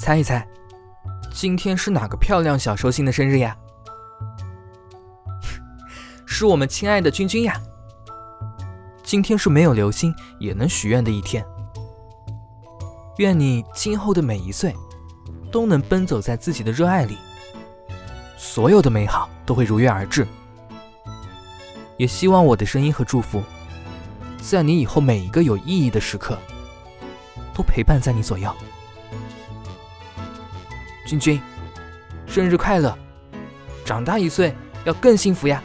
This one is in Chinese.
猜一猜，今天是哪个漂亮小寿星的生日呀？是我们亲爱的君君呀！今天是没有流星也能许愿的一天。愿你今后的每一岁，都能奔走在自己的热爱里，所有的美好都会如约而至。也希望我的声音和祝福，在你以后每一个有意义的时刻，都陪伴在你左右。君君，生日快乐！长大一岁要更幸福呀！